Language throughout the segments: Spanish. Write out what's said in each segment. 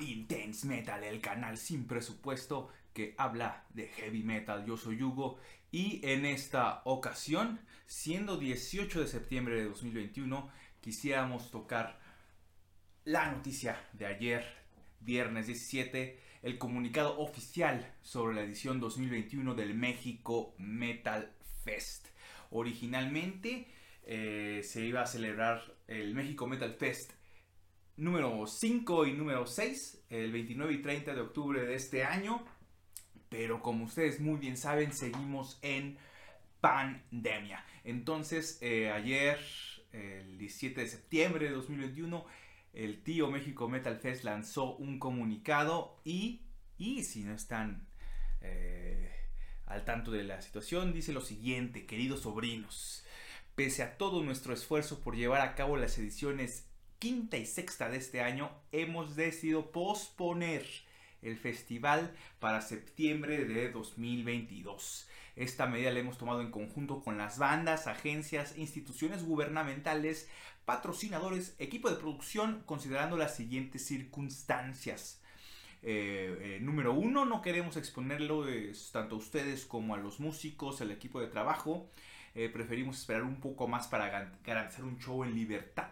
Intense Metal, el canal sin presupuesto que habla de heavy metal. Yo soy Hugo y en esta ocasión, siendo 18 de septiembre de 2021, quisiéramos tocar la noticia de ayer, viernes 17, el comunicado oficial sobre la edición 2021 del México Metal Fest. Originalmente eh, se iba a celebrar el México Metal Fest número 5 y número 6, el 29 y 30 de octubre de este año. Pero como ustedes muy bien saben, seguimos en pandemia. Entonces, eh, ayer, el 17 de septiembre de 2021, el tío México Metal Fest lanzó un comunicado y, y si no están eh, al tanto de la situación, dice lo siguiente, queridos sobrinos. Pese a todo nuestro esfuerzo por llevar a cabo las ediciones quinta y sexta de este año, hemos decidido posponer el festival para septiembre de 2022. Esta medida la hemos tomado en conjunto con las bandas, agencias, instituciones gubernamentales, patrocinadores, equipo de producción, considerando las siguientes circunstancias. Eh, eh, número uno, no queremos exponerlo tanto a ustedes como a los músicos, al equipo de trabajo. Eh, preferimos esperar un poco más para garantizar un show en libertad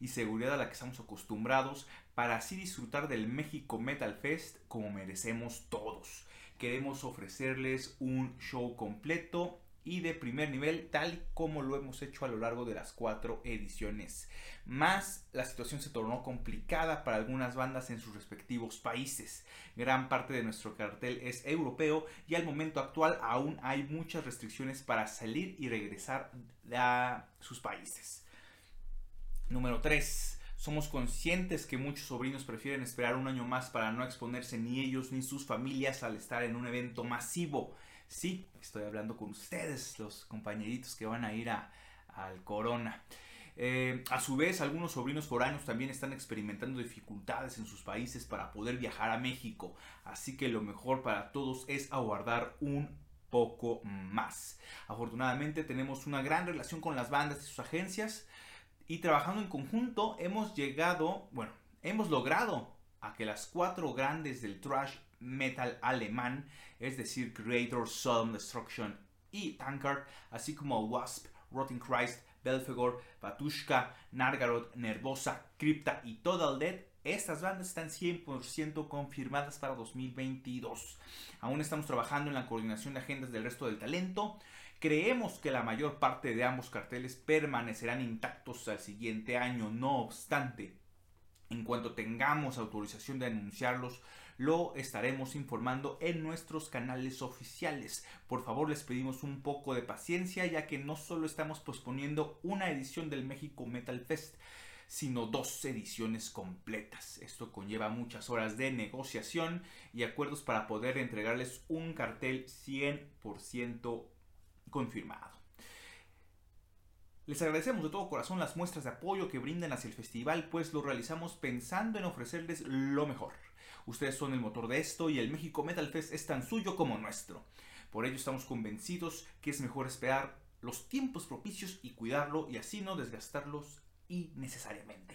y seguridad a la que estamos acostumbrados para así disfrutar del México Metal Fest como merecemos todos. Queremos ofrecerles un show completo y de primer nivel tal como lo hemos hecho a lo largo de las cuatro ediciones. Más la situación se tornó complicada para algunas bandas en sus respectivos países. Gran parte de nuestro cartel es europeo y al momento actual aún hay muchas restricciones para salir y regresar a sus países. Número 3. Somos conscientes que muchos sobrinos prefieren esperar un año más para no exponerse ni ellos ni sus familias al estar en un evento masivo. Sí, estoy hablando con ustedes, los compañeritos que van a ir a, al Corona. Eh, a su vez, algunos sobrinos foráneos también están experimentando dificultades en sus países para poder viajar a México, así que lo mejor para todos es aguardar un poco más. Afortunadamente tenemos una gran relación con las bandas y sus agencias, y trabajando en conjunto hemos llegado, bueno, hemos logrado a que las cuatro grandes del thrash metal alemán, es decir, Creator, Sodom Destruction y Tankard, así como Wasp, Rotting Christ, Belfegor, Batushka, Nargarot, Nervosa, Crypta y Total Dead, estas bandas están 100% confirmadas para 2022. Aún estamos trabajando en la coordinación de agendas del resto del talento. Creemos que la mayor parte de ambos carteles permanecerán intactos al siguiente año, no obstante, en cuanto tengamos autorización de anunciarlos, lo estaremos informando en nuestros canales oficiales. Por favor, les pedimos un poco de paciencia, ya que no solo estamos posponiendo una edición del México Metal Fest, sino dos ediciones completas. Esto conlleva muchas horas de negociación y acuerdos para poder entregarles un cartel 100% confirmado. Les agradecemos de todo corazón las muestras de apoyo que brindan hacia el festival, pues lo realizamos pensando en ofrecerles lo mejor. Ustedes son el motor de esto y el México Metal Fest es tan suyo como nuestro. Por ello estamos convencidos que es mejor esperar los tiempos propicios y cuidarlo y así no desgastarlos innecesariamente.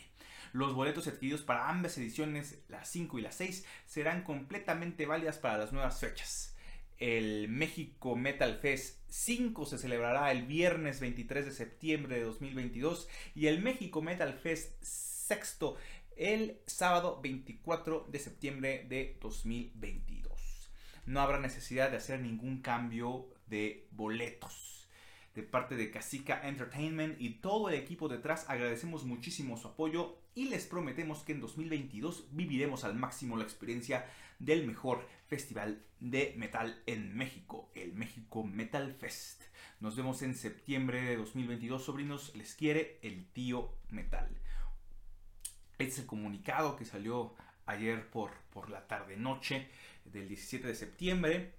Los boletos adquiridos para ambas ediciones, las 5 y las 6, serán completamente válidas para las nuevas fechas el México Metal Fest 5 se celebrará el viernes 23 de septiembre de 2022 y el México Metal Fest sexto el sábado 24 de septiembre de 2022. No habrá necesidad de hacer ningún cambio de boletos de parte de Casica Entertainment y todo el equipo detrás agradecemos muchísimo su apoyo y les prometemos que en 2022 viviremos al máximo la experiencia del mejor festival de metal en México, el México Metal Fest. Nos vemos en septiembre de 2022, sobrinos. Les quiere el tío Metal. Este es el comunicado que salió ayer por, por la tarde-noche del 17 de septiembre.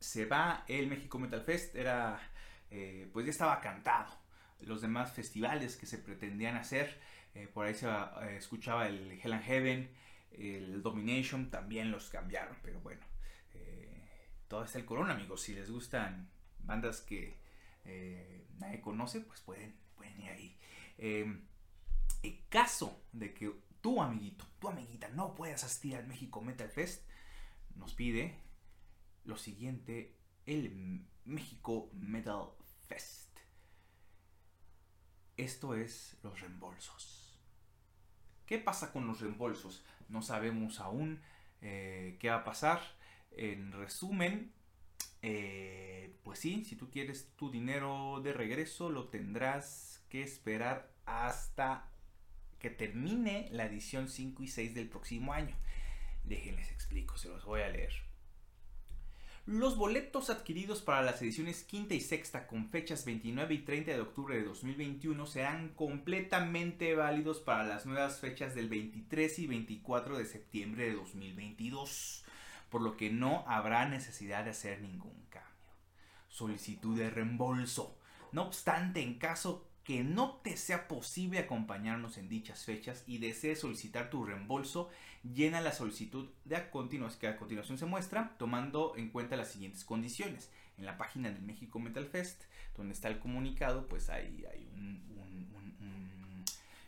Se va el México Metal Fest, era, eh, pues ya estaba cantado. Los demás festivales que se pretendían hacer, eh, por ahí se eh, escuchaba el Hell and Heaven, el Domination, también los cambiaron, pero bueno, todo está el corona, amigos. Si les gustan bandas que nadie conoce, pues pueden, pueden ir ahí. en caso de que tu amiguito, tu amiguita no puedas asistir al México Metal Fest, nos pide lo siguiente, el México Metal Fest. Esto es los reembolsos. ¿Qué pasa con los reembolsos? No sabemos aún eh, qué va a pasar. En resumen, eh, pues sí, si tú quieres tu dinero de regreso, lo tendrás que esperar hasta que termine la edición 5 y 6 del próximo año. Déjenles explico, se los voy a leer. Los boletos adquiridos para las ediciones quinta y sexta con fechas 29 y 30 de octubre de 2021 serán completamente válidos para las nuevas fechas del 23 y 24 de septiembre de 2022, por lo que no habrá necesidad de hacer ningún cambio. Solicitud de reembolso. No obstante, en caso que no te sea posible acompañarnos en dichas fechas y desees solicitar tu reembolso, llena la solicitud de a continuación, que a continuación se muestra, tomando en cuenta las siguientes condiciones. En la página del México Metal Fest, donde está el comunicado, pues hay,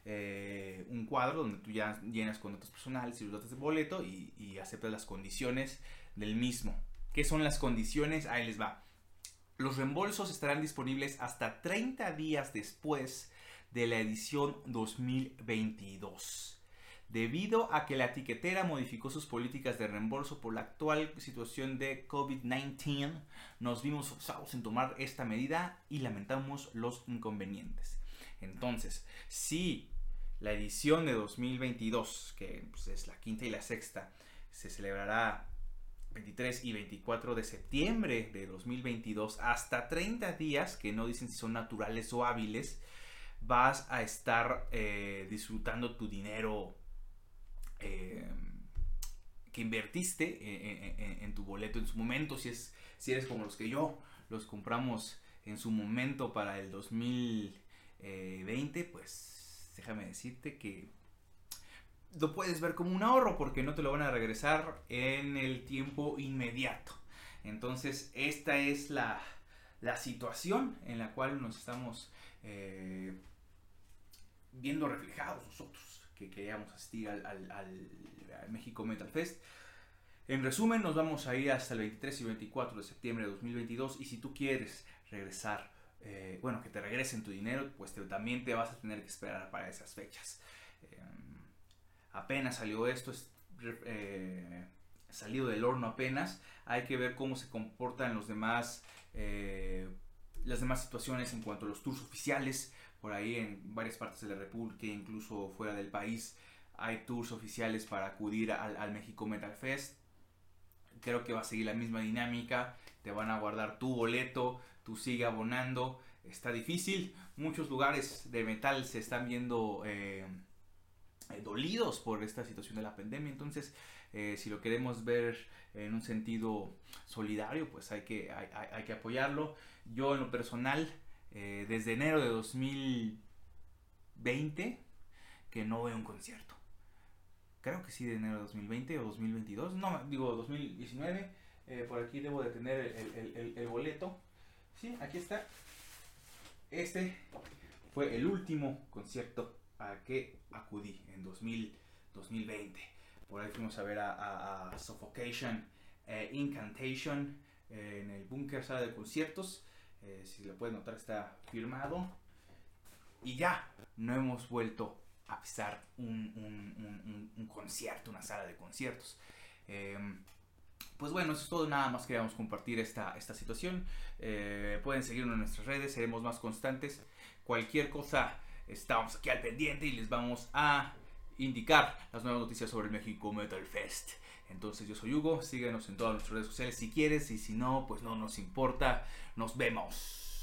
eh, un, cuadro donde tú ya llenas con datos personales y los datos de boleto y, y aceptas las condiciones del mismo. ¿Qué son las condiciones? Ahí les va. Los reembolsos estarán disponibles hasta 30 días después de la edición 2022. Debido a que la etiquetera modificó sus políticas de reembolso por la actual situación de COVID-19, nos vimos forzados en tomar esta medida y lamentamos los inconvenientes. Entonces, si la edición de 2022, que pues, es la quinta y la sexta, se celebrará 23 y 24 de septiembre de 2022 hasta 30 días, que no dicen si son naturales o hábiles, vas a estar eh, disfrutando tu dinero eh, que invertiste en, tu boleto en su momento, si, es, si eres como los que yo, los compramos en su momento para el 2020, pues déjame decirte que lo puedes ver como un ahorro porque no te lo van a regresar en el tiempo inmediato. Entonces, esta es la, situación en la cual nos estamos eh, viendo reflejados nosotros que queríamos asistir al, México Metal Fest. En resumen, nos vamos a ir hasta el 23 y 24 de septiembre de 2022 y si tú quieres regresar, eh, bueno, que te regresen tu dinero, pues también te vas a tener que esperar para esas fechas. Eh, apenas salió esto, es eh, salido del horno apenas. Hay que ver cómo se comportan los demás, eh, las demás situaciones en cuanto a los tours oficiales. Por ahí en varias partes de la República, incluso fuera del país, hay tours oficiales para acudir al, México Metal Fest. Creo que va a seguir la misma dinámica. Te van a guardar tu boleto, tú sigue abonando. Está difícil. Muchos lugares de metal se están viendo eh, dolidos por esta situación de la pandemia. Entonces, eh, si lo queremos ver en un sentido solidario, pues hay que, hay, que apoyarlo. Yo en lo personal, eh, desde enero de 2020, que no veo un concierto. Creo que sí, de enero de 2020 o 2022. No, digo 2019. por aquí debo de tener el, el boleto. Sí, aquí está. Este fue el último concierto a qué acudí en 2020. Por ahí fuimos a ver a, Suffocation eh, Incantation eh, en el Bunker Sala de Conciertos. Eh, si lo pueden notar, está firmado. Y ya, no hemos vuelto a pisar un, un, concierto, una sala de conciertos. Em, pues bueno, eso es todo. Nada más queríamos compartir esta, esta situación. pueden seguirnos en nuestras redes, seremos más constantes. Cualquier cosa estamos aquí al pendiente y les vamos a indicar las nuevas noticias sobre el México Metal Fest. Entonces yo soy Hugo, síguenos en todas nuestras redes sociales si quieres y si no, pues no nos importa. Nos vemos.